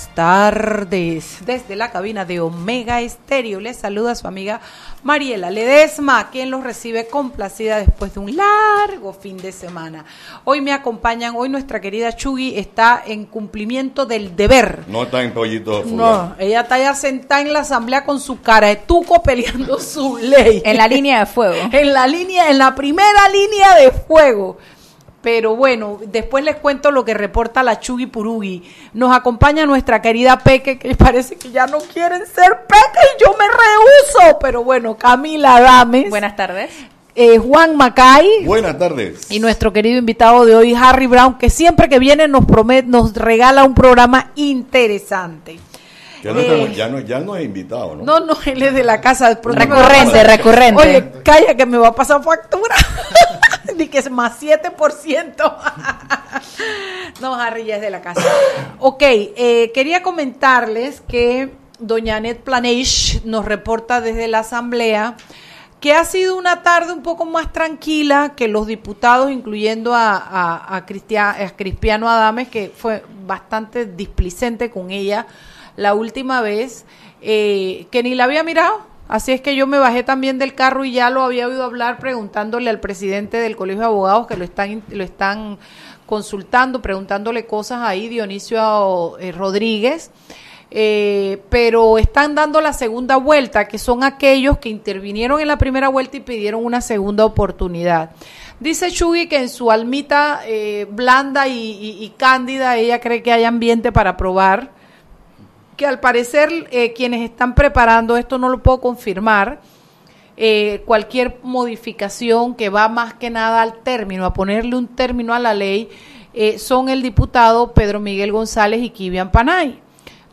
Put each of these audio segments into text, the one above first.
Raras tardes. Desde la cabina de Omega Estéreo les saluda su amiga Mariela Ledesma, quien los recibe complacida después de un largo fin de semana. Hoy me acompañan, hoy nuestra querida Chugi está en cumplimiento del deber. No está en pollito. No, ella está ya sentada en la asamblea con su cara de tuco peleando su ley. En la línea de fuego. en la línea, en la primera línea de fuego. Pero bueno, después les cuento lo que reporta la Chugi Purugi. Nos acompaña nuestra querida Peque, que parece que ya no quieren ser Peque y yo me rehuso. Pero bueno, Camila Dames. Buenas tardes. Eh, Juan Macay. Buenas tardes. Y nuestro querido invitado de hoy, Harry Brown, que siempre que viene nos promete, nos regala un programa interesante. Ya no, eh, ya, no, ya no es invitado, ¿no? No, no, él es de la casa. Recurrente, recurrente. Oye, calla que me va a pasar factura. Ni que es más 7%. no, Harry de la casa. Ok, eh, quería comentarles que doña Annette Planage nos reporta desde la Asamblea que ha sido una tarde un poco más tranquila que los diputados, incluyendo a, a, a, Cristiano Adames, que fue bastante displicente con ella la última vez, eh, que ni la había mirado. Así es que yo me bajé también del carro y ya lo había oído hablar preguntándole al presidente del Colegio de Abogados que lo están, lo están consultando, preguntándole cosas ahí, Dionisio eh, Rodríguez. Eh, pero están dando la segunda vuelta, que son aquellos que intervinieron en la primera vuelta y pidieron una segunda oportunidad. Dice Chugi que en su almita blanda y, cándida ella cree que hay ambiente para probar que al parecer eh, quienes están preparando, esto no lo puedo confirmar, eh, cualquier modificación que va más que nada al término, a ponerle un término a la ley, eh, son el diputado Pedro Miguel González y Kivian Panay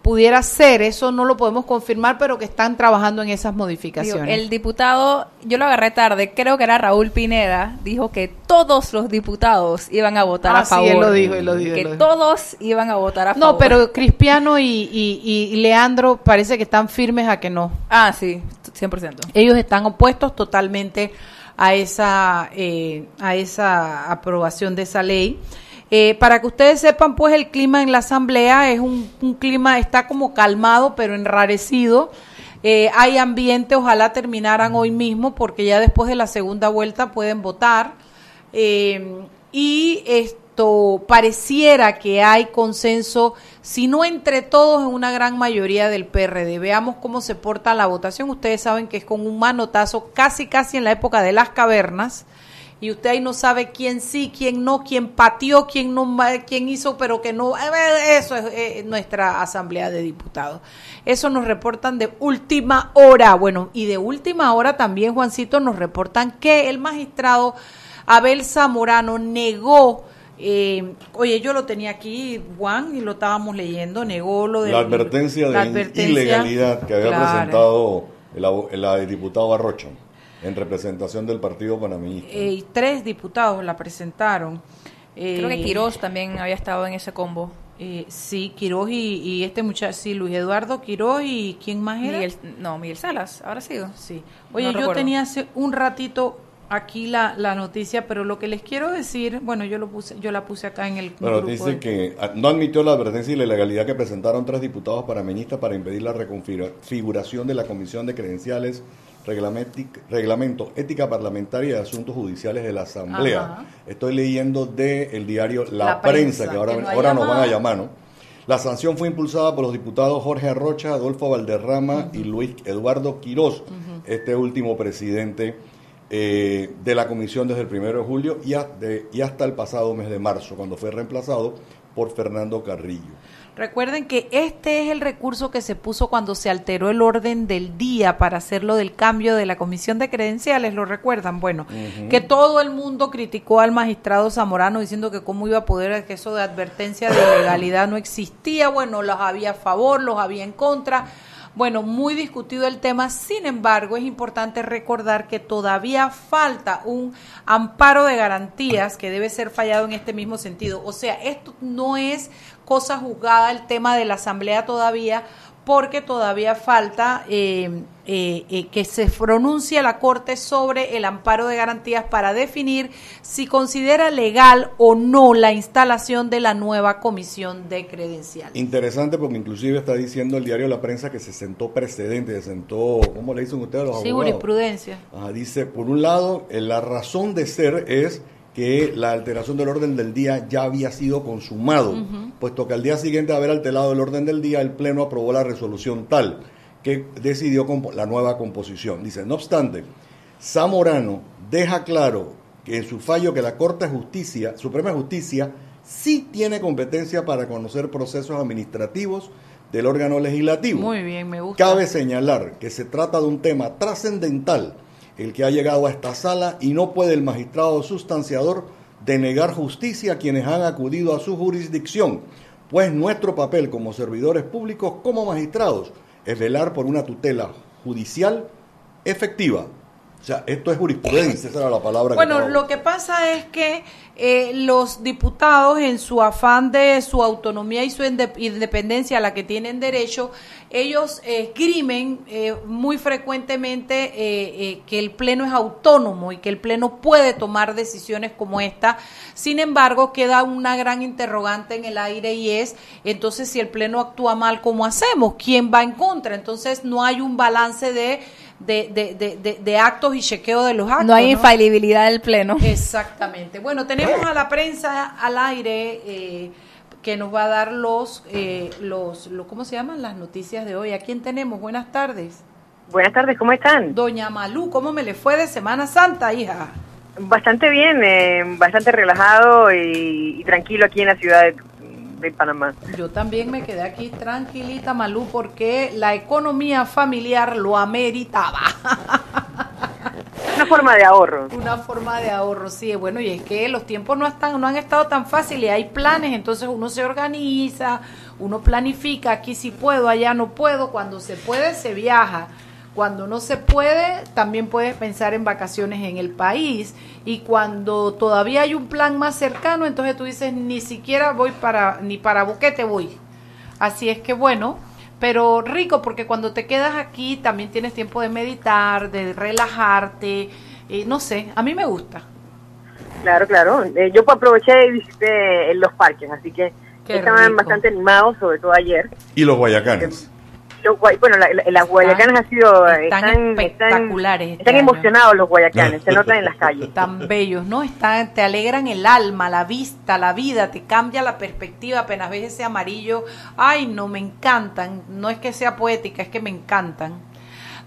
pudiera ser, eso no lo podemos confirmar, pero que están trabajando en esas modificaciones. el diputado, yo lo agarré tarde, creo que era Raúl Pineda, dijo que todos los diputados iban a votar a favor. Sí, él lo dijo, él lo dijo. Que todos iban a votar a favor. No, pero Cristiano y, y, Leandro parece que están firmes a que no. Ah, sí, 100%. Ellos están opuestos totalmente a esa, eh, a esa aprobación de esa ley. Eh, para que ustedes sepan, pues el clima en la asamblea es un, clima, está como calmado, pero enrarecido. Eh, hay ambiente, ojalá terminaran hoy mismo, porque ya después de la segunda vuelta pueden votar. Eh, y esto pareciera que hay consenso, si no entre todos, en una gran mayoría del PRD. Veamos cómo se porta la votación. Ustedes saben que es con un manotazo, casi, casi en la época de las cavernas y usted ahí no sabe quién sí, quién no, quién pateó, quién no, quién hizo, pero que no. Eso es eh, nuestra asamblea de diputados. Eso nos reportan de última hora. Bueno, y de última hora también, Juancito, nos reportan que el magistrado Abel Zamorano negó. Eh, oye, yo lo tenía aquí, Juan, y lo estábamos leyendo, negó lo de la advertencia de ilegalidad que había presentado el, el diputado Arrocho en representación del Partido Panameñista. Eh, tres diputados la presentaron. Creo que eh, Quirós también había estado en ese combo. Eh, sí, Quirós y, este muchacho, sí, Luis Eduardo Quirós y ¿quién más era? no, Miguel Salas, ahora sido. Sí. Oye, yo tenía hace un ratito aquí la, la noticia, pero lo que les quiero decir, bueno, yo lo puse, yo la puse acá en el Pero dice que ah, no admitió la advertencia y la ilegalidad que presentaron tres diputados panameñistas para impedir la reconfiguración de la Comisión de Credenciales reglamento ética parlamentaria de asuntos judiciales de la Asamblea. Estoy leyendo del el diario La, prensa, que ahora, ahora nos van a llamar, ¿no? La sanción fue impulsada por los diputados Jorge Arrocha, Adolfo Valderrama y Luis Eduardo Quirós, este último presidente eh, de la comisión desde el primero de julio y, y hasta el pasado mes de marzo, cuando fue reemplazado por Fernando Carrillo. Recuerden que este es el recurso que se puso cuando se alteró el orden del día para hacerlo del cambio de la comisión de credenciales, ¿lo recuerdan? Bueno, que todo el mundo criticó al magistrado Zamorano diciendo que cómo iba a poder, que eso de advertencia de ilegalidad no existía, bueno, los había a favor, los había en contra. Bueno, muy discutido el tema, sin embargo, es importante recordar que todavía falta un amparo de garantías que debe ser fallado en este mismo sentido. O sea, esto no es cosa juzgada el tema de la Asamblea todavía, porque todavía falta eh, eh, eh, que se pronuncie la Corte sobre el amparo de garantías para definir si considera legal o no la instalación de la nueva comisión de credenciales. Interesante porque inclusive está diciendo el diario La Prensa que se sentó precedente, se sentó, ¿cómo le dicen ustedes a los sí, abogados? jurisprudencia. dice, por un lado, la razón de ser es que la alteración del orden del día ya había sido consumado, puesto que al día siguiente de haber alterado el orden del día, el Pleno aprobó la resolución tal que decidió la nueva composición. Dice, no obstante, Zamorano deja claro que en su fallo que la Corte de Justicia, Suprema Justicia, sí tiene competencia para conocer procesos administrativos del órgano legislativo. Muy bien, me gusta. Cabe señalar que se trata de un tema trascendental el que ha llegado a esta sala y no puede el magistrado sustanciador denegar justicia a quienes han acudido a su jurisdicción, pues nuestro papel como servidores públicos, como magistrados, es velar por una tutela judicial efectiva. O sea, esto es jurisprudencia, esa era la palabra. Bueno, lo que pasa es que eh, los diputados, en su afán de su autonomía y su independencia a la que tienen derecho, ellos esgrimen eh, muy frecuentemente eh, que el Pleno es autónomo y que el Pleno puede tomar decisiones como esta. Sin embargo, queda una gran interrogante en el aire y es, entonces, si el Pleno actúa mal, ¿cómo hacemos? ¿Quién va en contra? Entonces, no hay un balance de de, de, de, de, actos y chequeo de los actos. No hay infalibilidad del Pleno. Exactamente. Bueno, tenemos a la prensa al aire eh, que nos va a dar los, eh, los, los, ¿cómo se llaman? Las noticias de hoy. ¿A quién tenemos? Buenas tardes. Buenas tardes, ¿cómo están? Doña Malú, ¿cómo me le fue de Semana Santa, hija? Bastante bien, eh, bastante relajado y, y, tranquilo aquí en la ciudad de de Panamá. Yo también me quedé aquí tranquilita, Malú, porque la economía familiar lo ameritaba. Una forma de ahorro. Una forma de ahorro, sí. Bueno, y es que los tiempos no, están, no han estado tan fáciles, hay planes, entonces uno se organiza, uno planifica, aquí sí puedo, allá no puedo, cuando se puede se viaja cuando no se puede, también puedes pensar en vacaciones en el país. Y cuando todavía hay un plan más cercano, entonces tú dices, ni siquiera voy para, ni para Boquete voy. Así es que bueno, pero rico porque cuando te quedas aquí también tienes tiempo de meditar, de relajarte, y no sé, a mí me gusta. Claro, claro. Eh, yo aproveché y visité los parques, así que estaban bastante animados, sobre todo ayer. ¿Y los guayacanes? Bueno, las guayacanas han sido están, espectaculares. Están, este emocionados los guayacanes, se notan en las calles. Tan bellos, ¿no? Están, te alegran el alma, la vista, la vida, te cambia la perspectiva apenas ves ese amarillo. Ay, no, me encantan. No es que sea poética, es que me encantan.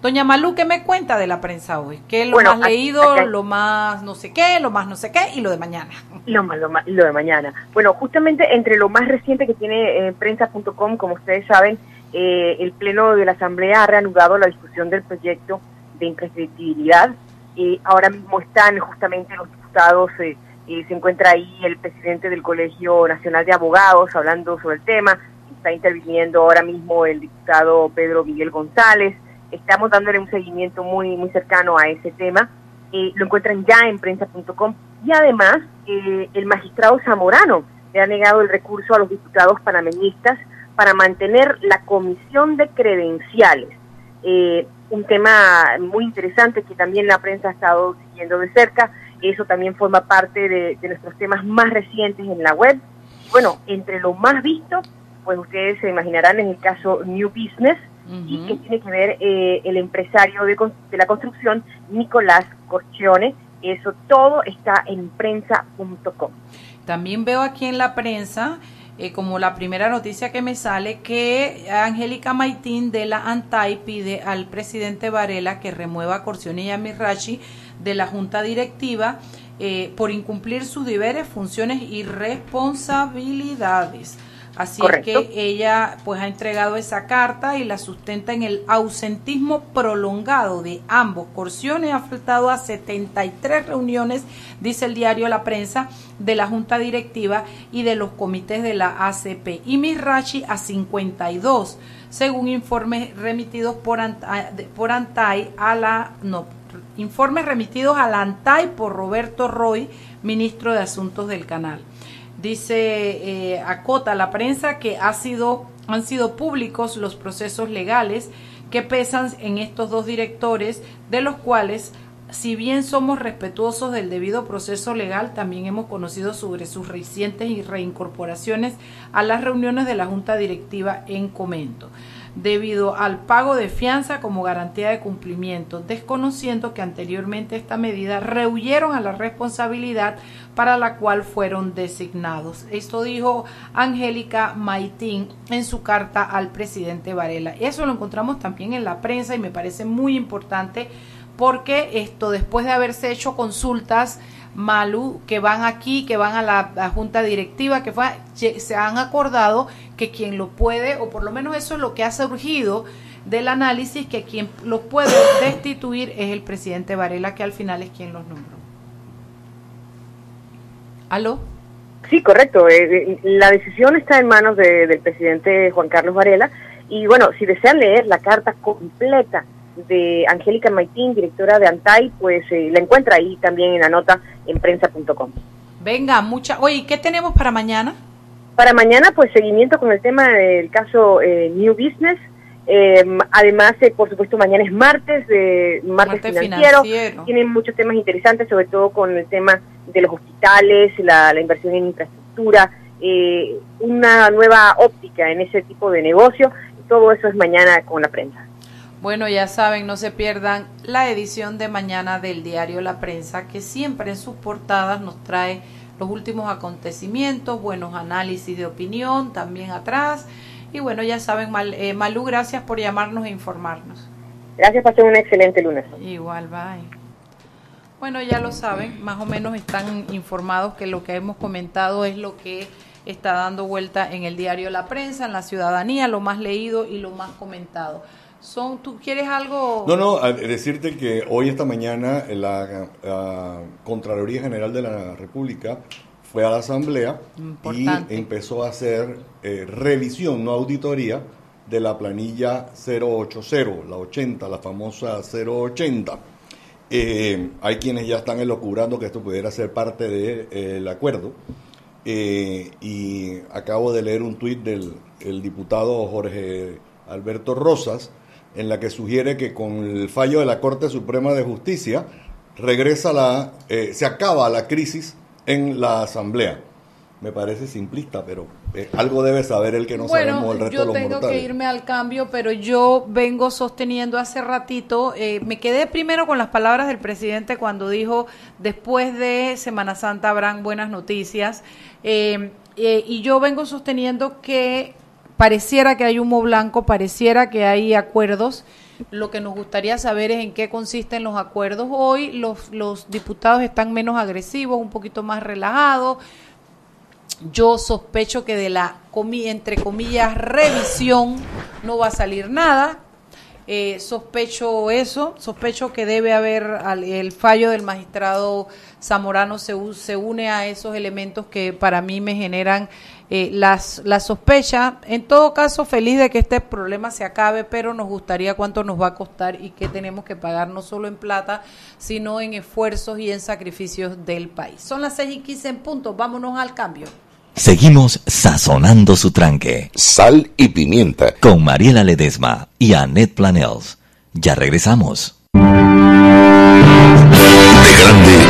Doña Malú, ¿qué me cuenta de la prensa hoy? ¿Qué es lo más leído, lo más no sé qué, lo más no sé qué y lo de mañana? Lo, más, lo, de mañana. Bueno, justamente entre lo más reciente que tiene eh, prensa.com, como ustedes saben, eh, el Pleno de la Asamblea ha reanudado la discusión del proyecto de imprescriptibilidad. y ahora mismo están justamente los diputados, eh, se encuentra ahí el presidente del Colegio Nacional de Abogados hablando sobre el tema, está interviniendo ahora mismo el diputado Pedro Miguel González, estamos dándole un seguimiento muy, muy cercano a ese tema. Eh, lo encuentran ya en prensa.com y además el magistrado Zamorano le ha negado el recurso a los diputados panameñistas para mantener la comisión de credenciales. Eh, un tema muy interesante que también la prensa ha estado siguiendo de cerca. Eso también forma parte de, nuestros temas más recientes en la web. Bueno, entre lo más visto, pues ustedes se imaginarán en el caso New Business, y que tiene que ver eh, el empresario de, de, la construcción, Nicolás Corchione. Eso todo está en prensa.com. También veo aquí en la prensa eh, como la primera noticia que me sale, que Angélica Maitín de la ANTAI pide al presidente Varela que remueva a Corcione y a Mirachi de la junta directiva eh, por incumplir sus deberes, funciones y responsabilidades. Así que ella pues ha entregado esa carta y la sustenta en el ausentismo prolongado de ambos. Corciones ha faltado a 73 reuniones, dice el diario La Prensa, de la Junta Directiva y de los comités de la ACP. Y Mirachi a 52, según informes remitidos por, por Antay a la... No, informes remitidos a la ANTAI por Roberto Roy, ministro de Asuntos del Canal. Dice, eh, acota la prensa que ha sido, han sido públicos los procesos legales que pesan en estos dos directores, de los cuales, si bien somos respetuosos del debido proceso legal, también hemos conocido sobre sus recientes reincorporaciones a las reuniones de la Junta Directiva en comento debido al pago de fianza como garantía de cumplimiento, desconociendo que anteriormente esta medida rehuyeron a la responsabilidad para la cual fueron designados. Esto dijo Angélica Maitín en su carta al presidente Varela. Eso lo encontramos también en la prensa y me parece muy importante porque esto después de haberse hecho consultas Malu, que van aquí, que van a la, junta directiva, que fue, se han acordado que quien lo puede, o por lo menos eso es lo que ha surgido del análisis, que quien lo puede destituir es el presidente Varela, que al final es quien los nombró. ¿Aló? Sí, correcto. Eh, eh, la decisión está en manos del presidente Juan Carlos Varela. Y bueno, si desean leer la carta completa de Angélica Maitín, directora de ANTAI, pues eh, la encuentra ahí también en la nota en prensa.com. Venga, mucha. Oye, ¿qué tenemos para mañana? Para mañana, pues seguimiento con el tema del caso eh, New Business. Eh, además, por supuesto, mañana es martes, de martes, financiero. Tienen muchos temas interesantes, sobre todo con el tema de los hospitales, la, la inversión en infraestructura, una nueva óptica en ese tipo de negocio. Todo eso es mañana con la prensa. Bueno, ya saben, no se pierdan la edición de mañana del diario La Prensa, que siempre en sus portadas nos trae los últimos acontecimientos, buenos análisis de opinión, también atrás. Y bueno, ya saben, Mal, eh, Malú, gracias por llamarnos e informarnos. Gracias, pasen un excelente lunes. Igual, bye. Bueno, ya lo saben, más o menos están informados que lo que hemos comentado es lo que está dando vuelta en el diario La Prensa, en la ciudadanía, lo más leído y lo más comentado son, ¿tú quieres algo? No, no, decirte que hoy, esta mañana, la, Contraloría General de la República fue a la Asamblea y empezó a hacer eh, revisión, no auditoría, de la planilla 080, la 80, la famosa 080. Eh, hay quienes ya están elocurando que esto pudiera ser parte del de, eh, acuerdo. y acabo de leer un tuit del el diputado Jorge Alberto Rosas, en la que sugiere que con el fallo de la Corte Suprema de Justicia regresa la, eh, se acaba la crisis en la Asamblea. Me parece simplista, pero eh, algo debe saber el que no sabemos el resto de los mortales. Yo tengo que irme al cambio, pero yo vengo sosteniendo hace ratito, eh, me quedé primero con las palabras del presidente cuando dijo, después de Semana Santa habrán buenas noticias, y yo vengo sosteniendo que pareciera que hay humo blanco, pareciera que hay acuerdos. Lo que nos gustaría saber es en qué consisten los acuerdos. Hoy los, diputados están menos agresivos, un poquito más relajados. Yo sospecho que de la, entre comillas, revisión no va a salir nada. Eh, sospecho eso, sospecho que debe haber el fallo del magistrado Zamorano se, se une a esos elementos que para mí me generan eh, las, la sospecha. En todo caso, feliz de que este problema se acabe, pero nos gustaría cuánto nos va a costar y qué tenemos que pagar no solo en plata, sino en esfuerzos y en sacrificios del país. Son las 6 y 15 en punto, vámonos al cambio. Seguimos sazonando su tranque. Sal y pimienta. Con Mariela Ledesma y Annette Planels. Ya regresamos grande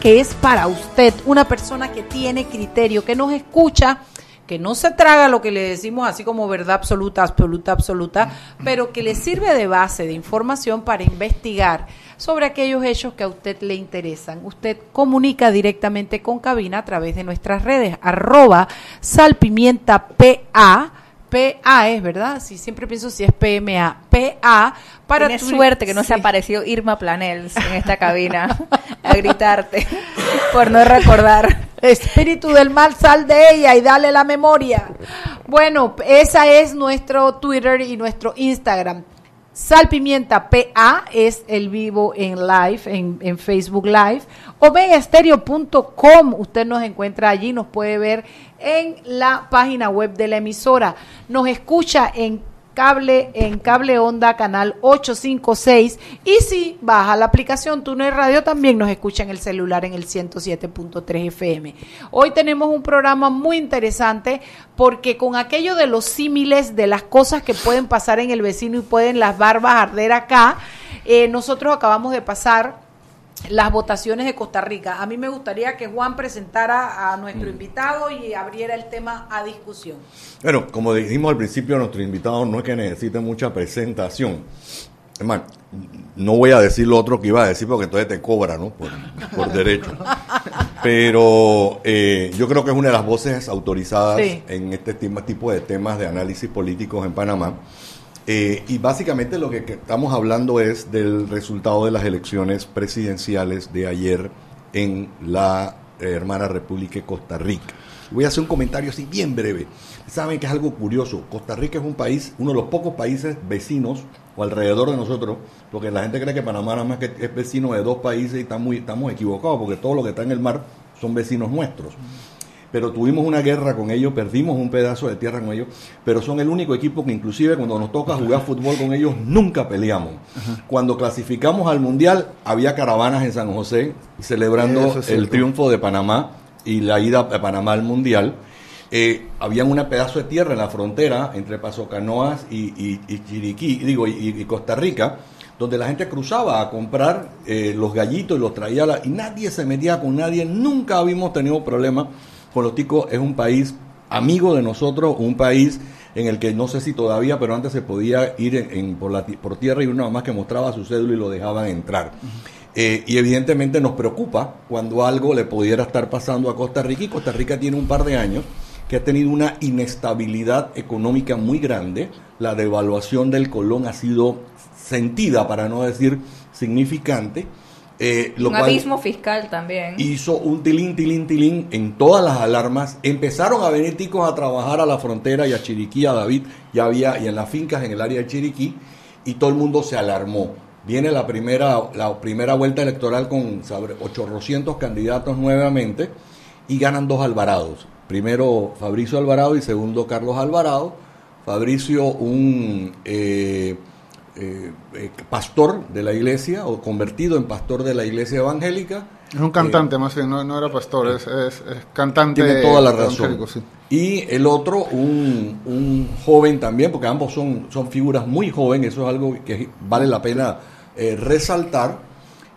Que es para usted, una persona que tiene criterio, que nos escucha, que no se traga lo que le decimos así como verdad absoluta, absoluta, absoluta, pero que le sirve de base de información para investigar sobre aquellos hechos que a usted le interesan. Usted comunica directamente con cabina a través de nuestras redes, arroba salpimientapa, PA es, ¿verdad? Sí, siempre pienso si es PMA. PA para Tienes tu- suerte que no se Sí. apareció Irma Planels en esta cabina a gritarte por no recordar. Espíritu del mal, sal de ella y dale la memoria. Bueno, esa es nuestro Twitter y nuestro Instagram. Salpimienta PA es el vivo en live, en, en Facebook Live. Omegaestereo.com, usted nos encuentra allí, nos puede ver en la página web de la emisora. Nos escucha en cable en cable onda canal 856 y si baja la aplicación Túnel Radio también nos escucha en el celular en el 107.3 FM. Hoy tenemos un programa muy interesante porque con aquello de los símiles de las cosas que pueden pasar en el vecino y pueden las barbas arder acá, eh, nosotros acabamos de pasar las votaciones de Costa Rica. A mí me gustaría que Juan presentara a nuestro invitado y abriera el tema a discusión. Bueno, como dijimos al principio, nuestro invitado no es que necesite mucha presentación. Es más, no voy a decir lo otro que iba a decir porque entonces te cobra, ¿no? Por, por derecho. Pero eh, yo creo que es una de las voces autorizadas Sí. en este tipo de temas de análisis políticos en Panamá. Eh, y básicamente lo que, estamos hablando es del resultado de las elecciones presidenciales de ayer en la eh, hermana República de Costa Rica. Voy a hacer un comentario así bien breve. Saben que es algo curioso. Costa Rica es un país, uno de los pocos países vecinos o alrededor de nosotros, porque la gente cree que Panamá nada más que es vecino de dos países y está muy, estamos equivocados, porque todo lo que está en el mar son vecinos nuestros pero tuvimos una guerra con ellos, perdimos un pedazo de tierra con ellos, pero son el único equipo que inclusive cuando nos toca jugar fútbol con ellos nunca peleamos. Cuando clasificamos al Mundial había caravanas en San José celebrando es el triunfo de Panamá y la ida de Panamá al Mundial. Eh, había un pedazo de tierra en la frontera entre Paso Canoas y, y- y Chiriquí, digo, y, y Costa Rica, donde la gente cruzaba a comprar eh, los gallitos y los traía a la- y nadie se metía con nadie, nunca habíamos tenido problemas ticos, es un país amigo de nosotros, un país en el que no sé si todavía, pero antes se podía ir en, en- por, la, por tierra y uno más que mostraba su cédula y lo dejaban entrar. Eh, y evidentemente nos preocupa cuando algo le pudiera estar pasando a Costa Rica y Costa Rica tiene un par de años que ha tenido una inestabilidad económica muy grande, la devaluación del colón ha sido sentida, para no decir significante, eh, lo Un cual abismo fiscal también. hizo un tilín, tilín, tilín en todas las alarmas. Empezaron a venir ticos a trabajar a la frontera y a Chiriquí, a David, ya había, y en las fincas en el área de Chiriquí, y todo el mundo se alarmó. Viene la primera, la primera vuelta electoral con sobre 800 candidatos nuevamente y ganan dos Alvarados. Primero Fabricio Alvarado y segundo Carlos Alvarado. Fabricio, un eh, eh, eh, pastor de la iglesia o convertido en pastor de la iglesia evangélica. Es un cantante, más bien, no, no era pastor, es, es- es cantante. Tiene toda la razón. sí. Y el otro, un, un joven también, porque ambos son, son figuras muy jóvenes, eso es algo que vale la pena eh, resaltar,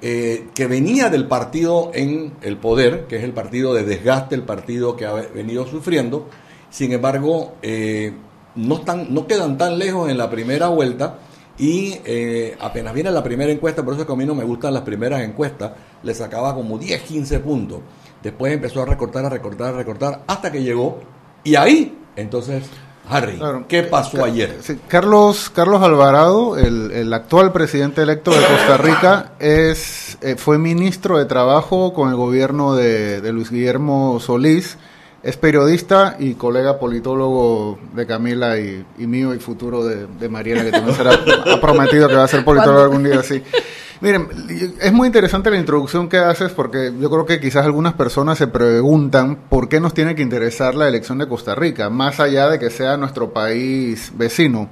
eh, que venía del partido en el poder, que es el partido de desgaste, el partido que ha venido sufriendo. Sin embargo, eh, no, están, no quedan tan lejos en la primera vuelta y eh, apenas viene la primera encuesta, por eso es que a mí no me gustan las primeras encuestas, le sacaba como 10, 15 puntos. Después empezó a recortar, a recortar, a recortar, hasta que llegó. Y ahí, entonces, Harry, Claro. ¿qué pasó ayer? Sí, Carlos, Carlos Alvarado, el, el actual presidente electo de Costa Rica, es, eh, fue ministro de Trabajo con el gobierno de, de Luis Guillermo Solís, es periodista y colega politólogo de Camila y, y mío y futuro de, de Mariela, que también será, ha prometido que va a ser politólogo algún día, sí. Miren, es muy interesante la introducción que haces porque yo creo que quizás algunas personas se preguntan por qué nos tiene que interesar la elección de Costa Rica, más allá de que sea nuestro país vecino.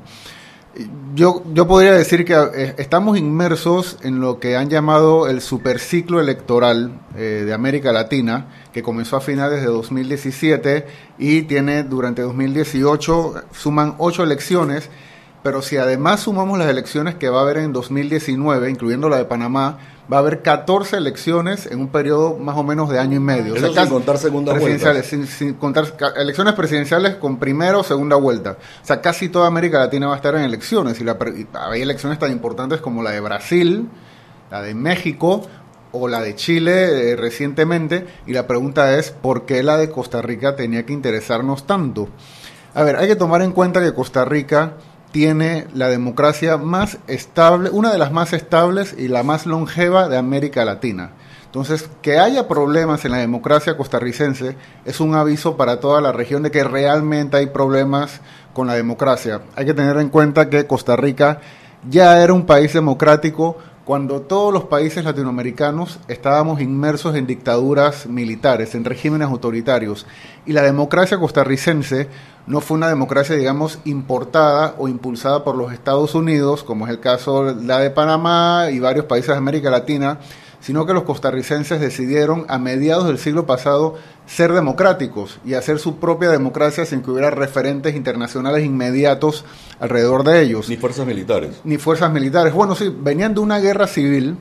Yo, yo podría decir que eh, estamos inmersos en lo que han llamado el superciclo electoral eh, de América Latina, que comenzó a finales de 2017 y tiene durante 2018, suman ocho elecciones, pero si además sumamos las elecciones que va a haber en 2019, incluyendo la de Panamá, va a haber 14 elecciones en un periodo más o menos de año y medio. Eso sin casi- contar segunda presidenciales, sin, sin contar elecciones presidenciales con primera o segunda vuelta. O sea, casi toda América Latina va a estar en elecciones. Y, la y hay elecciones tan importantes como la de Brasil, la de México o la de Chile eh, recientemente. Y la pregunta es, ¿por qué la de Costa Rica tenía que interesarnos tanto? A ver, hay que tomar en cuenta que Costa Rica tiene la democracia más estable, una de las más estables y la más longeva de América Latina. Entonces, que haya problemas en la democracia costarricense es un aviso para toda la región de que realmente hay problemas con la democracia. Hay que tener en cuenta que Costa Rica ya era un país democrático cuando todos los países latinoamericanos estábamos inmersos en dictaduras militares, en regímenes autoritarios. Y la democracia costarricense no fue una democracia, digamos, importada o impulsada por los Estados Unidos, como es el caso la de Panamá y varios países de América Latina, sino que los costarricenses decidieron a mediados del siglo pasado ser democráticos y hacer su propia democracia sin que hubiera referentes internacionales inmediatos alrededor de ellos Ni fuerzas militares. ni fuerzas militares. Bueno, sí, venían de una guerra civil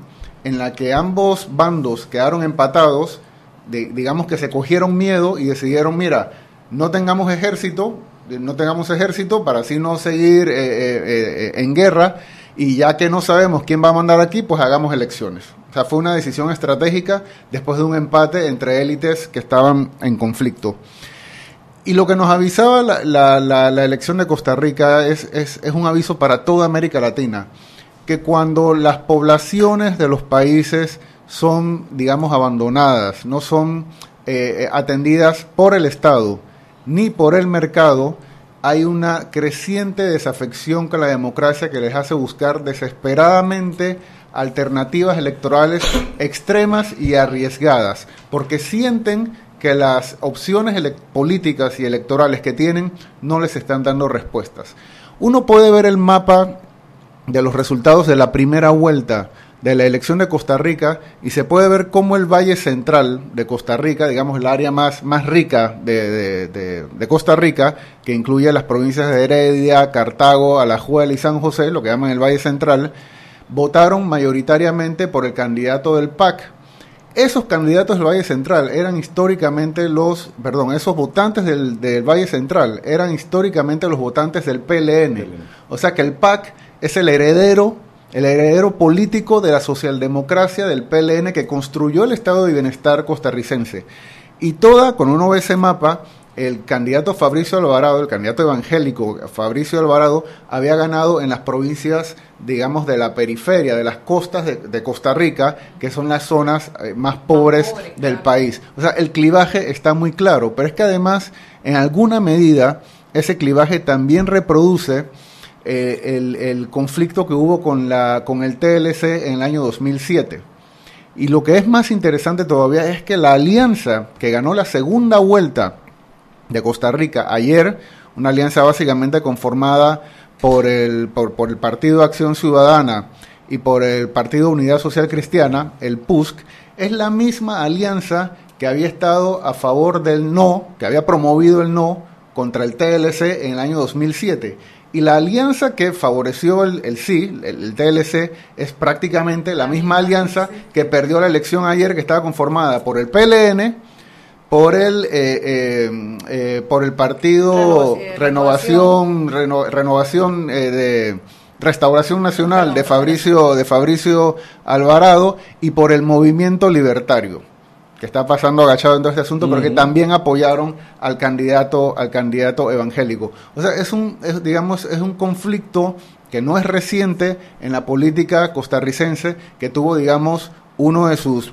en la que ambos bandos quedaron empatados, de- digamos que se cogieron miedo y decidieron, mira, no tengamos ejército, no tengamos ejército para así no seguir eh, eh, eh, en guerra y ya que no sabemos quién va a mandar aquí, pues hagamos elecciones. O sea, fue una decisión estratégica después de un empate entre élites que estaban en conflicto. Y lo que nos avisaba la, elección de Costa Rica es, es- es un aviso para toda América Latina, que cuando las poblaciones de los países son, digamos, abandonadas, no son eh, atendidas por el Estado ni por el mercado, hay una creciente desafección con la democracia que les hace buscar desesperadamente alternativas electorales extremas y arriesgadas, porque sienten que las opciones políticas y electorales que tienen no les están dando respuestas. Uno puede ver el mapa de los resultados de la primera vuelta de la elección de Costa Rica y se puede ver cómo el Valle Central de Costa Rica, digamos el área más, más rica de, de- de- de Costa Rica, que incluye las provincias de Heredia, Cartago, Alajuela y San José, lo que llaman el Valle Central, votaron mayoritariamente por el candidato del PAC. Esos candidatos del Valle Central eran históricamente los, perdón, esos votantes del, del Valle Central eran históricamente los votantes del PLN. O sea que el PAC es el heredero, el heredero político de la socialdemocracia del PLN que construyó el estado de bienestar costarricense. Y toda, cuando uno ve ese mapa, el candidato Fabricio Alvarado, el candidato evangélico Fabricio Alvarado, había ganado en las provincias, digamos, de la periferia, de las costas de, de Costa Rica, que son las zonas eh, más pobres pobre, del claro. país. O sea, el clivaje está muy claro, pero es que además, en alguna medida, ese clivaje también reproduce eh, el, conflicto que hubo con, la, con el TLC en el año 2007. Y lo que es más interesante todavía es que la alianza que ganó la segunda vuelta de Costa Rica ayer, una alianza básicamente conformada por el, por, por el Partido Acción Ciudadana y por el Partido Unidad Social Cristiana, el PUSC, es la misma alianza que había estado a favor del no, que había promovido el no contra el TLC en el año 2007. Y la alianza que favoreció el, el sí, el, el TLC, es prácticamente la misma alianza que perdió la elección ayer, que estaba conformada por el PLN, por el eh, eh, eh, por el partido Renova- renovación reno- renovación eh, de restauración nacional de Fabricio de Fabricio Alvarado y por el movimiento libertario que está pasando agachado en todo este asunto, pero que también apoyaron al candidato al candidato evangélico. O sea, es un es, digamos es un conflicto que no es reciente en la política costarricense, que tuvo digamos uno de sus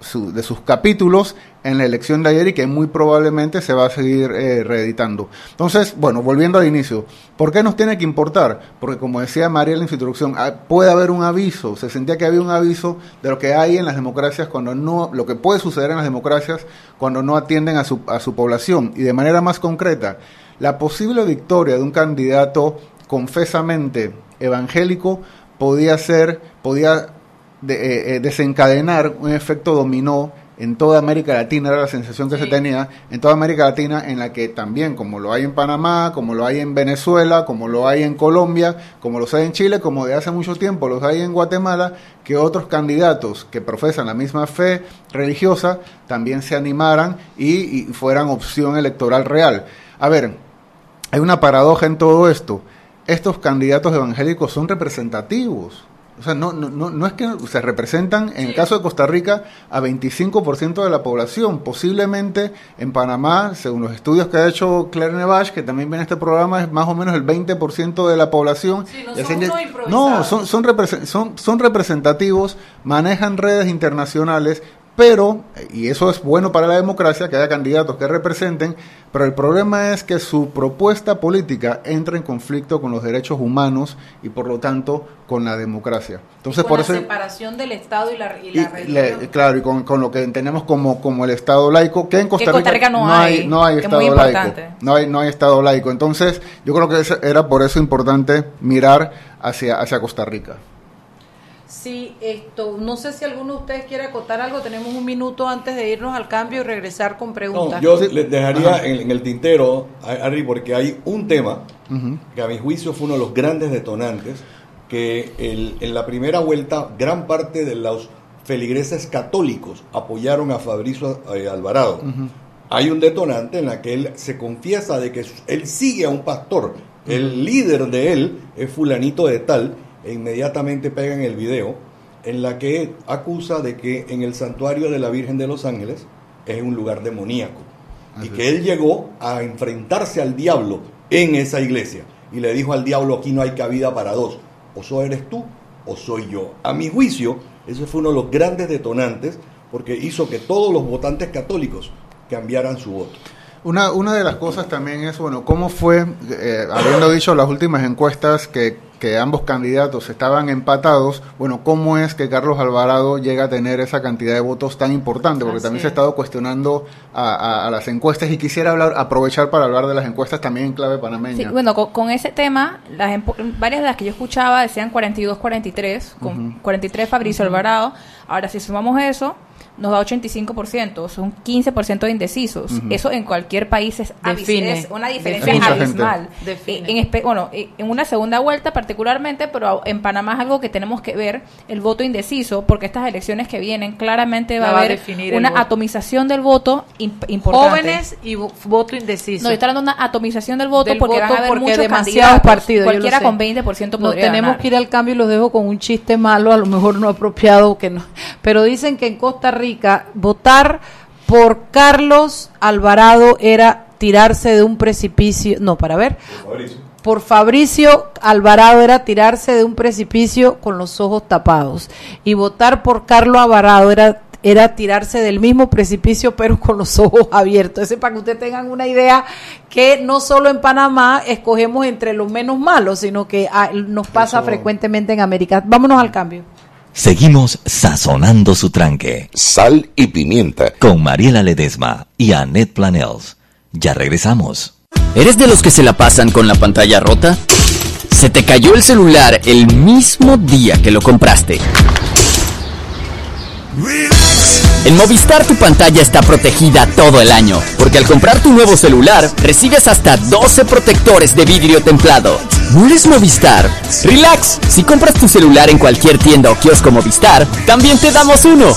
su- de sus capítulos en la elección de ayer y que muy probablemente se va a seguir eh, reeditando. Entonces, bueno, volviendo al inicio, ¿por qué nos tiene que importar? Porque como decía María en la introducción, ah, puede haber un aviso, se sentía que había un aviso de lo que hay en las democracias cuando no, lo que puede suceder en las democracias cuando no atienden a su, a su población. Y de manera más concreta, la posible victoria de un candidato confesamente evangélico podía ser, podía de- eh, eh, desencadenar un efecto dominó en toda América Latina, era la sensación que se tenía, en toda América Latina, en la que también, como lo hay en Panamá, como lo hay en Venezuela, como lo hay en Colombia, como los hay en Chile, como de hace mucho tiempo los hay en Guatemala, que otros candidatos que profesan la misma fe religiosa también se animaran y, y fueran opción electoral real. A ver, hay una paradoja en todo esto. Estos candidatos evangélicos son representativos. O sea, no, no, no, no es que se representan, en el caso de Costa Rica, a 25% de la población. Posiblemente en Panamá, según los estudios que ha hecho Claire Nevache, que también viene a este programa, es más o menos el 20% de la población. Sí, no son no, son, son, son, son representativos, manejan redes internacionales, pero, y eso es bueno para la democracia, que haya candidatos que representen, pero el problema es que su propuesta política entra en conflicto con los derechos humanos y por lo tanto con la democracia. Entonces, con por la eso... separación del Estado y la, y y- la y religión. le- claro, y con, con lo que entendemos como, como el Estado laico, que en Costa Que Rica, Costa Rica no hay, no hay Estado muy laico. importante. No hay, no hay Estado laico. Entonces, yo creo que era por eso importante mirar hacia, hacia Costa Rica. Sí, esto, no sé si alguno de ustedes quiere acotar algo, tenemos un minuto antes de irnos al cambio y regresar con No, preguntas. yo Sí. les dejaría en, en el tintero, Harry, porque hay un tema que a mi juicio fue uno de los grandes detonantes, que el- en la primera vuelta gran parte de los feligreses católicos apoyaron a Fabricio eh, Alvarado. Hay un detonante en la que él se confiesa de que él sigue a un pastor, el líder de él es fulanito de tal, e inmediatamente pegan el video en la que acusa de que en el santuario de la Virgen de los Ángeles es un lugar demoníaco y que él llegó a enfrentarse al diablo en esa iglesia y le dijo al diablo aquí no hay cabida para dos, o so eres tú o soy yo. A mi juicio, ese fue uno de los grandes detonantes porque hizo que todos los votantes católicos cambiaran su voto. Una, una de las cosas también es, bueno, cómo fue, eh, habiendo dicho las últimas encuestas que, que ambos candidatos estaban empatados, bueno, cómo es que Carlos Alvarado llega a tener esa cantidad de votos tan importante, porque Así también se ha es. estado cuestionando a, a- a las encuestas y quisiera hablar, aprovechar para hablar de las encuestas también en clave Sí, panameña. bueno, con, con ese tema, las varias de las que yo escuchaba decían 42-43, con 43 Fabricio Alvarado. Ahora, si sumamos eso, nos da 85%, son 15% de indecisos. Eso en cualquier país es, Define. una Define. diferencia gente. abismal. Define. En, espe- bueno, eh, en una segunda vuelta particularmente, pero en Panamá es algo que tenemos que ver, el voto indeciso, porque estas elecciones que vienen claramente va a va a haber una atomización del voto imp- importante. Jóvenes y vo- voto indeciso. No, está dando una atomización del voto Del porque van voto a haber porque muchos demasiados candidatos. partidos. yo Cualquiera con 20% Nos podría tenemos ganar. que ir al cambio y los dejo con un chiste malo, a lo mejor no apropiado, que no. Pero dicen que en Costa Rica votar por Carlos Alvarado era tirarse de un precipicio, no, para ver, por Fabricio Alvarado era tirarse de un precipicio con los ojos tapados y votar por Carlos Alvarado era era tirarse del mismo precipicio pero con los ojos abiertos. Ese para que ustedes tengan una idea que no solo en Panamá escogemos entre los menos malos, sino que ah, nos pasa Eso- frecuentemente en América. Vámonos al cambio. Seguimos sazonando su tranque. Sal y pimienta. Con Mariela Ledesma y Annette Planels. Ya regresamos. ¿Eres de los que se la pasan con la pantalla rota? ¿Se te cayó el celular el mismo día que lo compraste? En Movistar tu pantalla está protegida todo el año, porque al comprar tu nuevo celular recibes hasta 12 protectores de vidrio templado. ¿No eres Movistar? Relax, si compras tu celular en cualquier tienda o kiosco Movistar, también te damos uno.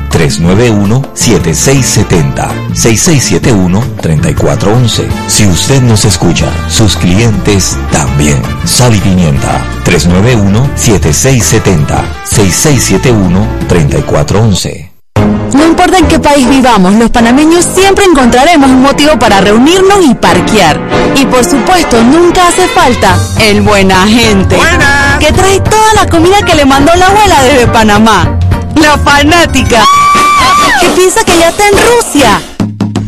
391-7670-6671-3411. Si usted nos escucha, sus clientes también. Sal y Pimienta 391-7670-6671-3411. No importa en qué país vivamos, los panameños siempre encontraremos un motivo para reunirnos y parquear. Y por supuesto, nunca hace falta el buena gente. Que trae toda la comida que le mandó la abuela desde Panamá. La fanática. Que piensa que ya está en Rusia.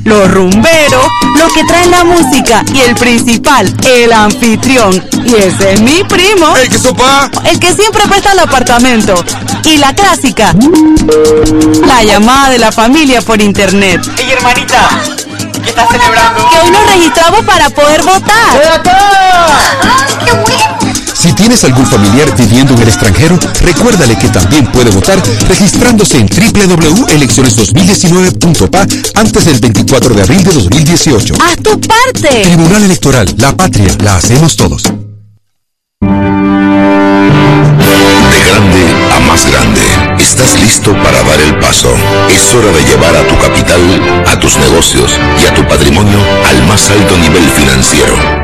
Los rumberos, los que traen la música y el principal, el anfitrión. Y ese es mi primo. ¡Ey, qué sopa! El que siempre presta el apartamento. Y la clásica. La llamada de la familia por internet. ¡Ey, hermanita! ¿Qué estás celebrando? Que hoy nos registramos para poder votar. Si tienes algún familiar viviendo en el extranjero, recuérdale que también puede votar registrándose en www.elecciones2019.pa antes del 24 de abril de 2018. ¡Haz tu parte! Tribunal Electoral, la patria, la hacemos todos. De grande a más grande, estás listo para dar el paso. Es hora de llevar a tu capital, a tus negocios y a tu patrimonio al más alto nivel financiero.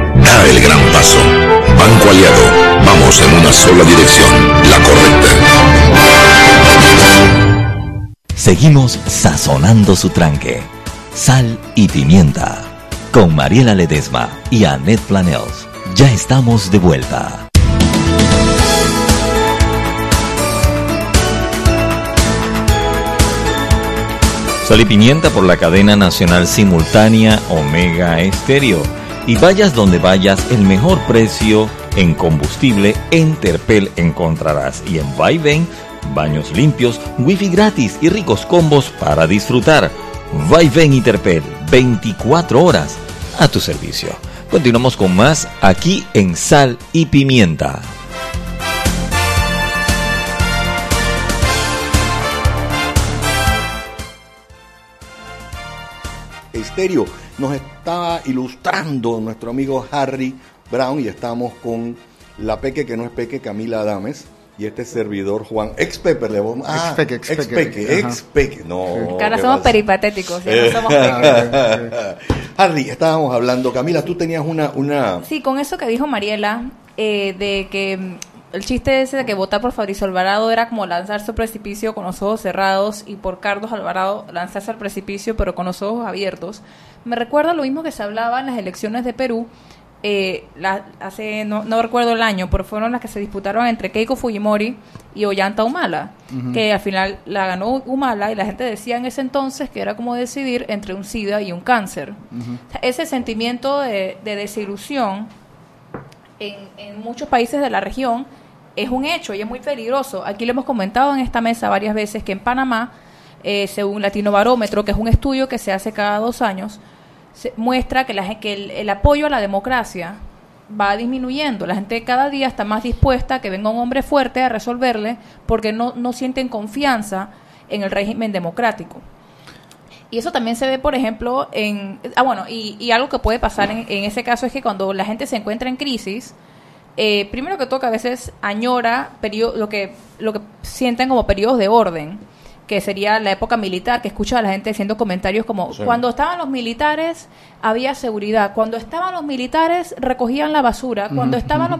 En una sola dirección, la correcta. Seguimos sazonando su tranque. Sal y pimienta. Con Mariela Ledesma y Annette Planels. Ya estamos de vuelta. Sal y pimienta por la cadena nacional simultánea Omega Estéreo. Y vayas donde vayas, el mejor precio en combustible en Terpel encontrarás. Y en Vaivén, baños limpios, wifi gratis y ricos combos para disfrutar. Vaivén y Terpel, 24 horas a tu servicio. Continuamos con más aquí en Sal y Pimienta. Estéreo nos estaba ilustrando nuestro amigo Harry Brown y estamos con la peque que no es peque, Camila Adames. Y este servidor Juan, ex Pepe, le vamos ah, Ex-peque, ex-peque. ex-peque, Ajá. ex-peque. No, ¿qué somos peripatéticos, ya Eh, no somos pequeños. Harry, estábamos hablando. Camila, tú tenías una, una Sí, con eso que dijo Mariela, eh, de que mm, el chiste ese de que votar por Fabricio Alvarado era como lanzarse al precipicio con los ojos cerrados y por Carlos Alvarado lanzarse al precipicio pero con los ojos abiertos, me recuerda lo mismo que se hablaba en las elecciones de Perú. Eh, la- hace no, no recuerdo el año, pero fueron las que se disputaron entre Keiko Fujimori y Ollanta Humala, que al final la ganó Humala y la gente decía en ese entonces que era como decidir entre un SIDA y un cáncer. O sea, ese sentimiento de, de desilusión en, en muchos países de la región es un hecho y es muy peligroso. Aquí lo hemos comentado en esta mesa varias veces que en Panamá, eh, según Latino Barómetro, que es un estudio que se hace cada dos años, se muestra que, la, que el, apoyo a la democracia va disminuyendo. La gente cada día está más dispuesta a que venga un hombre fuerte a resolverle porque no, no sienten confianza en el régimen democrático. Y eso también se ve, por ejemplo, en... Ah, bueno, y, y algo que puede pasar en, ese caso es que cuando la gente se encuentra en crisis, eh, primero que todo que a veces añora perio- lo que lo que sienten como periodos de orden que sería la época militar, que escucha a la gente haciendo comentarios como Sí. cuando estaban los militares había seguridad, cuando estaban los militares recogían la basura, cuando estaban los...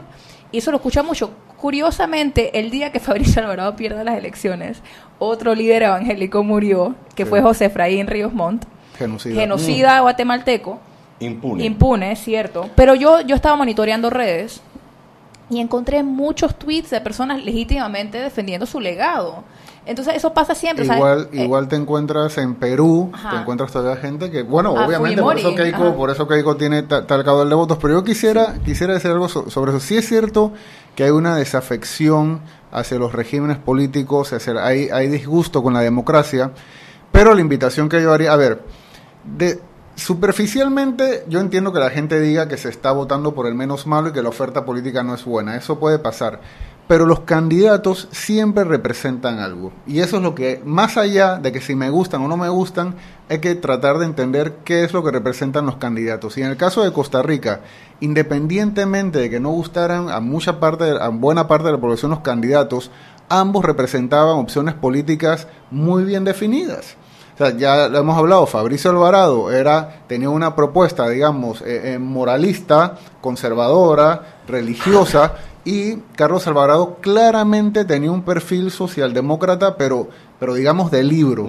Y eso lo escucha mucho. Curiosamente, el día que Fabricio Alvarado pierda las elecciones, otro líder evangélico murió, que Sí. fue José Efraín Ríos Montt, Genocida. genocida guatemalteco, Impune. impune, es cierto. Pero yo, yo estaba monitoreando redes y encontré muchos tweets de personas legítimamente defendiendo su legado. Entonces eso pasa siempre. ¿sabes? Igual, Eh, igual te encuentras en Perú, Ajá. te encuentras todavía gente que, bueno, Ah, obviamente por eso Keiko, ajá. por eso Keiko tiene ta- tal caudal de votos, pero yo quisiera, quisiera decir algo so- sobre eso. Sí es cierto que hay una desafección hacia los regímenes políticos, hacia, hay, hay disgusto con la democracia, pero la invitación que yo haría, a ver, de, superficialmente yo entiendo que la gente diga que se está votando por el menos malo y que la oferta política no es buena, eso puede pasar, pero los candidatos siempre representan algo y eso es lo que, más allá de que si me gustan o no me gustan, hay que tratar de entender qué es lo que representan los candidatos. Y en el caso de Costa Rica, independientemente de que no gustaran a mucha parte, a buena parte de la población los candidatos, ambos representaban opciones políticas muy bien definidas. O sea, ya lo hemos hablado, Fabricio Alvarado era, tenía una propuesta, digamos, eh, eh, moralista, conservadora, religiosa, y Carlos Alvarado claramente tenía un perfil socialdemócrata, pero, pero digamos de libro,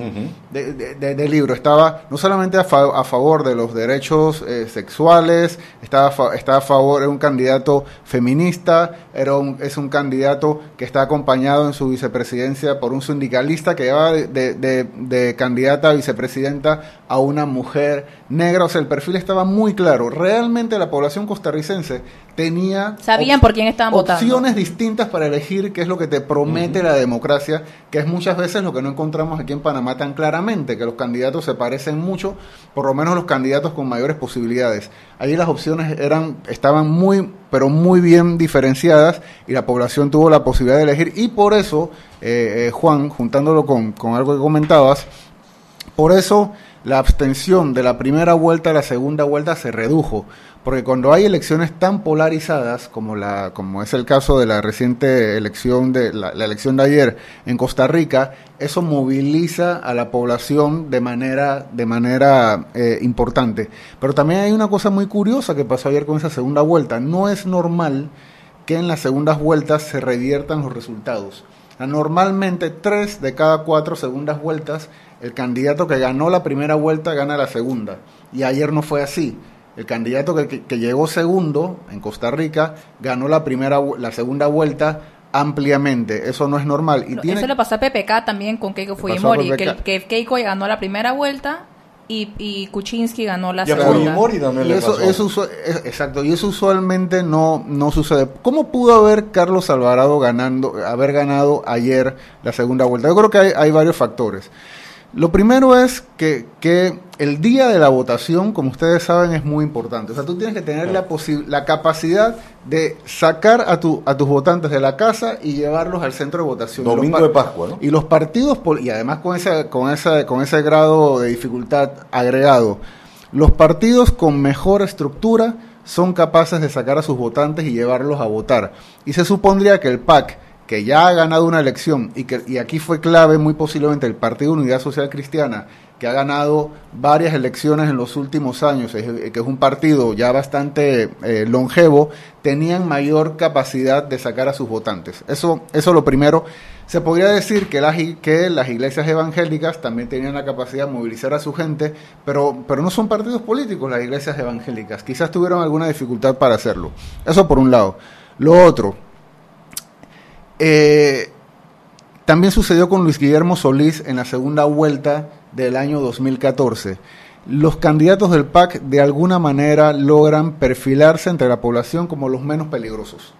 de, de- de- de libro. Estaba no solamente a, fa- a favor de los derechos eh, sexuales, estaba a, fa- estaba a favor, era un candidato feminista, era un, es un candidato que está acompañado en su vicepresidencia por un sindicalista que lleva de, de- de- de candidata a vicepresidenta a una mujer negra. O sea, el perfil estaba muy claro. Realmente la población costarricense tenía Sabían por quién estaban votando. opciones distintas para elegir qué es lo que te promete la democracia, que es muchas veces lo que no encontramos aquí en Panamá tan claramente, que los candidatos se parecen mucho, por lo menos los candidatos con mayores posibilidades. Allí las opciones eran estaban muy pero muy bien diferenciadas y la población tuvo la posibilidad de elegir y por eso eh, eh, Juan, juntándolo con, con algo que comentabas, por eso la abstención de la primera vuelta a la segunda vuelta se redujo, porque cuando hay elecciones tan polarizadas como la como es el caso de la reciente elección de la, elección de ayer en Costa Rica, eso moviliza a la población de manera de manera eh, importante. Pero también hay una cosa muy curiosa que pasó ayer con esa segunda vuelta. No es normal que en las segundas vueltas se reviertan los resultados. Normalmente tres de cada cuatro segundas vueltas, el candidato que ganó la primera vuelta gana la segunda. Y ayer no fue así. El candidato que, que- que llegó segundo en Costa Rica ganó la primera, la segunda vuelta ampliamente. Eso no es normal. Y tiene, Eso le pasó a PPK también con Keiko Fujimori, que, que Keiko ganó la primera vuelta y, y Kuczynski ganó la Y a segunda. Fujimori también Y le eso, pasó. eso exacto, y eso usualmente no, no sucede. ¿Cómo pudo haber Carlos Alvarado ganando, haber ganado ayer la segunda vuelta? Yo creo que hay, hay varios factores. Lo primero es que, que el día de la votación, como ustedes saben, es muy importante. O sea, tú tienes que tener la, la capacidad de sacar a, tu, a tus votantes de la casa y llevarlos al centro de votación. Domingo de Pascua, ¿no? y los partidos, y además con ese, con, ese, con ese grado de dificultad agregado, los partidos con mejor estructura son capaces de sacar a sus votantes y llevarlos a votar. Y se supondría que el PAC, que ya ha ganado una elección, y, que, y aquí fue clave muy posiblemente el Partido Unidad Social Cristiana, que ha ganado varias elecciones en los últimos años, es- que es un partido ya bastante eh, longevo, tenían mayor capacidad de sacar a sus votantes. Eso, eso lo primero. Se podría decir que las, que las iglesias evangélicas también tenían la capacidad de movilizar a su gente, pero, pero no son partidos políticos las iglesias evangélicas. Quizás tuvieron alguna dificultad para hacerlo. Eso por un lado. Lo otro, eh, también sucedió con Luis Guillermo Solís en la segunda vuelta del año 2014. Los candidatos del PAC de alguna manera logran perfilarse entre la población como los menos peligrosos.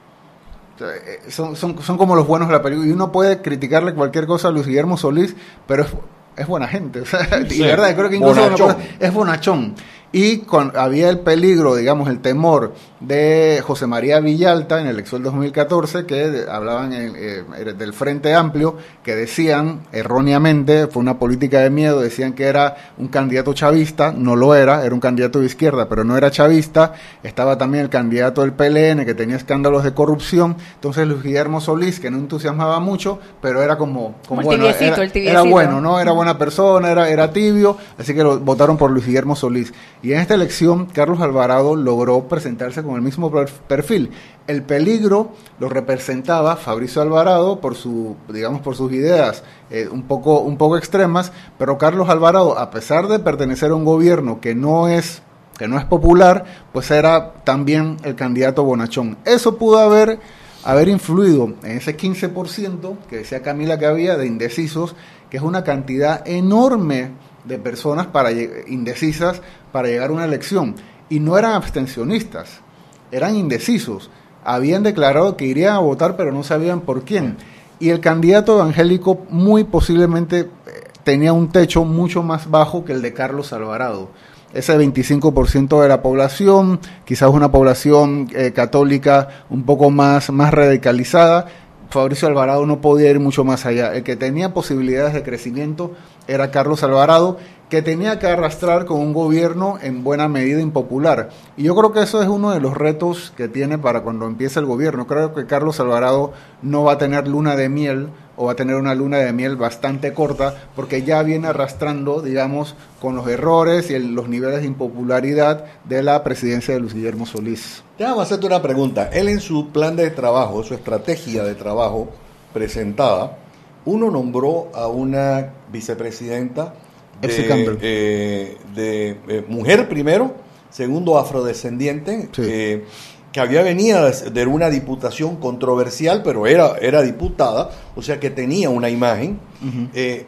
Eh, Son, son, son como los buenos de la película. Y uno puede criticarle cualquier cosa a Luis Guillermo Solís, pero es, es buena gente. o sea, y la verdad, creo que incluso bonachón. cosa- es bonachón. Y con, había el peligro, digamos, el temor de José María Villalta en el elección 2014, que hablaban eh, del Frente Amplio, que decían erróneamente, fue una política de miedo, decían que era un candidato chavista, no lo era, era un candidato de izquierda, pero no era chavista, estaba también el candidato del PLN, que tenía escándalos de corrupción, entonces Luis Guillermo Solís, que no entusiasmaba mucho, pero era como, como bueno, era, bueno, ¿no? Era buena persona, era, era tibio, así que lo votaron por Luis Guillermo Solís. Y en esta elección, Carlos Alvarado logró presentarse con el mismo perfil. El peligro lo representaba Fabricio Alvarado por su, digamos, por sus ideas eh, un poco, un poco extremas, pero Carlos Alvarado, a pesar de pertenecer a un gobierno que no es que no es popular, pues era también el candidato bonachón. Eso pudo haber, haber influido en ese 15% que decía Camila que había de indecisos, que es una cantidad enorme de personas para, indecisas para llegar a una elección. Y no eran abstencionistas, eran indecisos. Habían declarado que irían a votar, pero no sabían por quién. Y el candidato evangélico muy posiblemente eh, tenía un techo mucho más bajo que el de Carlos Alvarado. Ese 25% de la población, quizás una población eh, católica un poco más, más radicalizada, Fabricio Alvarado no podía ir mucho más allá. El que tenía posibilidades de crecimiento era Carlos Alvarado, que tenía que arrastrar con un gobierno en buena medida impopular. Y yo creo que eso es uno de los retos que tiene para cuando empiece el gobierno. Creo que Carlos Alvarado no va a tener luna de miel o va a tener una luna de miel bastante corta porque ya viene arrastrando, digamos, con los errores y los niveles de impopularidad de la presidencia de Luis Guillermo Solís. Déjame hacerte una pregunta. Él en su plan de trabajo, su estrategia de trabajo presentada, uno nombró a una vicepresidenta de, eh, de eh, mujer primero, segundo afrodescendiente, eh, que había venido de una diputación controversial, pero era, era diputada, o sea que tenía una imagen,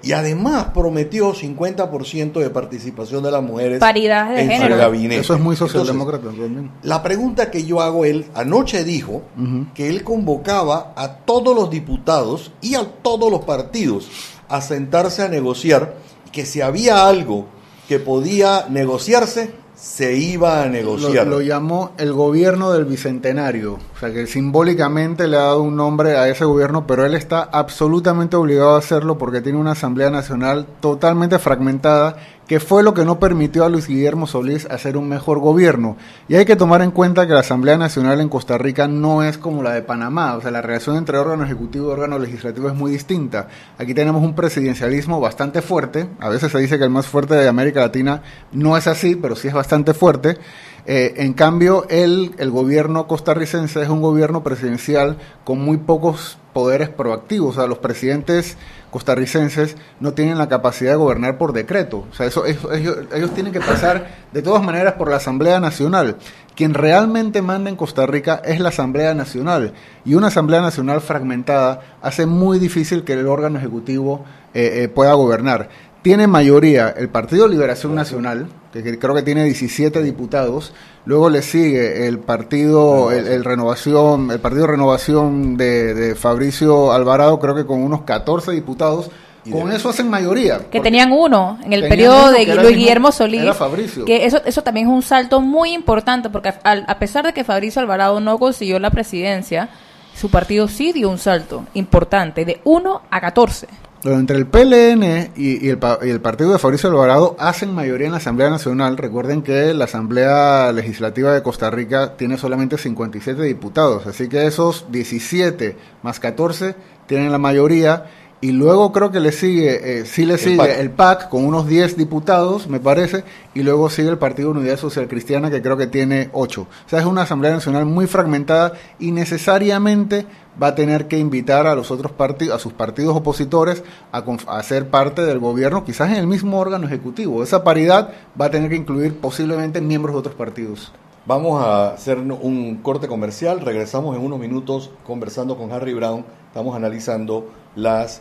y además prometió 50% de participación de las mujeres Paridad de en género. su gabinete. Eso es muy socialdemócrata también. La pregunta que yo hago, él anoche dijo que él convocaba a todos los diputados y a todos los partidos a sentarse a negociar que si había algo que podía negociarse, se iba a negociar. Lo, llamó el gobierno del bicentenario, o sea que simbólicamente le ha dado un nombre a ese gobierno, pero él está absolutamente obligado a hacerlo porque tiene una Asamblea Nacional totalmente fragmentada que fue lo que no permitió a Luis Guillermo Solís hacer un mejor gobierno. Y hay que tomar en cuenta que la Asamblea Nacional en Costa Rica no es como la de Panamá, o sea, la relación entre órgano ejecutivo y órgano legislativo es muy distinta. Aquí tenemos un presidencialismo bastante fuerte, a veces se dice que el más fuerte de América Latina no es así, pero sí es bastante fuerte. Eh, en cambio, el, el gobierno costarricense es un gobierno presidencial con muy pocos poderes proactivos. O sea, los presidentes costarricenses no tienen la capacidad de gobernar por decreto. O sea, eso, ellos, tienen que pasar de todas maneras por la Asamblea Nacional. Quien realmente manda en Costa Rica es la Asamblea Nacional. Y una Asamblea Nacional fragmentada hace muy difícil que el órgano ejecutivo eh, eh, pueda gobernar. Tiene mayoría el Partido Liberación Nacional, que creo que tiene 17 diputados. Luego le sigue el partido, el, Renovación, el partido Renovación de, Fabricio Alvarado, creo que con unos 14 diputados. Con eso hacen mayoría. Que tenían uno en el periodo de Luis Guillermo Solís. Que eso, eso también es un salto muy importante, porque a, a pesar de que Fabricio Alvarado no consiguió la presidencia, su partido sí dio un salto importante, de 1 a 14 entre el PLN y, el, partido de Fabricio Alvarado hacen mayoría en la Asamblea Nacional. Recuerden que la Asamblea Legislativa de Costa Rica tiene solamente 57 diputados, así que esos 17 más 14 tienen la mayoría. Y luego creo que le sigue, eh, sí le sigue el PAC con unos 10 diputados, me parece, y luego sigue el Partido Unidad Social Cristiana que creo que tiene 8. O sea, es una Asamblea Nacional muy fragmentada y necesariamente va a tener que invitar a los otros partidos, a sus partidos opositores a, ser parte del gobierno, quizás en el mismo órgano ejecutivo. Esa paridad va a tener que incluir posiblemente miembros de otros partidos. Vamos a hacer un corte comercial, regresamos en unos minutos conversando con Harry Brown, estamos analizando las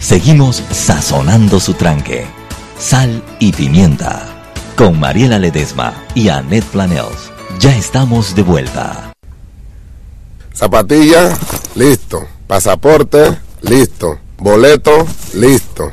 Seguimos sazonando su tranque. Sal y pimienta. Con Mariela Ledesma y Annette Planels. Ya estamos de vuelta. Zapatilla, listo. Pasaporte, listo. Boleto, listo.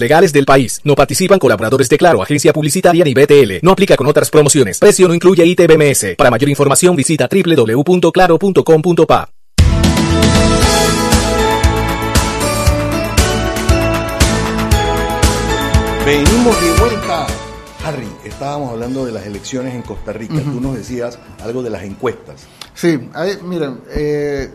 legales del país. No participan colaboradores de Claro, agencia publicitaria ni BTL. No aplica con otras promociones. Precio no incluye ITBMS. Para mayor información visita www.claro.com.pa. Venimos de vuelta. Harry, estábamos hablando de las elecciones en Costa Rica. Tú nos decías algo de las encuestas. Sí, hay, miren, eh,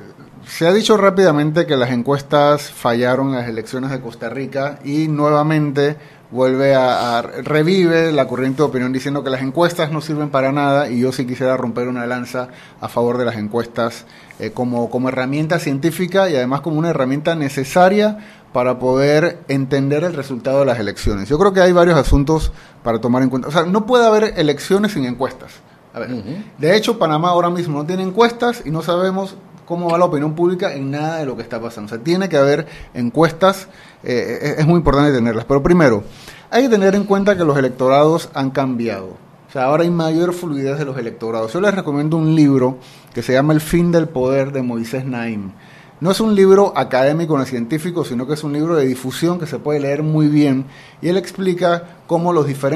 se ha dicho rápidamente que las encuestas fallaron en las elecciones de Costa Rica y nuevamente vuelve a, a, revive la corriente de opinión diciendo que las encuestas no sirven para nada y yo sí quisiera romper una lanza a favor de las encuestas eh, como, como herramienta científica y además como una herramienta necesaria para poder entender el resultado de las elecciones. Yo creo que hay varios asuntos para tomar en cuenta. O sea, no puede haber elecciones sin encuestas. A ver, uh -huh. De hecho, Panamá ahora mismo no tiene encuestas y no sabemos cómo va la opinión pública en nada de lo que está pasando. O sea, tiene que haber encuestas, eh, es muy importante tenerlas. Pero primero, hay que tener en cuenta que los electorados han cambiado. O sea, ahora hay mayor fluidez de los electorados. Yo les recomiendo un libro que se llama El fin del poder de Moisés Naim. No es un libro académico ni científico, sino que es un libro de difusión que se puede leer muy bien y él explica cómo los diferentes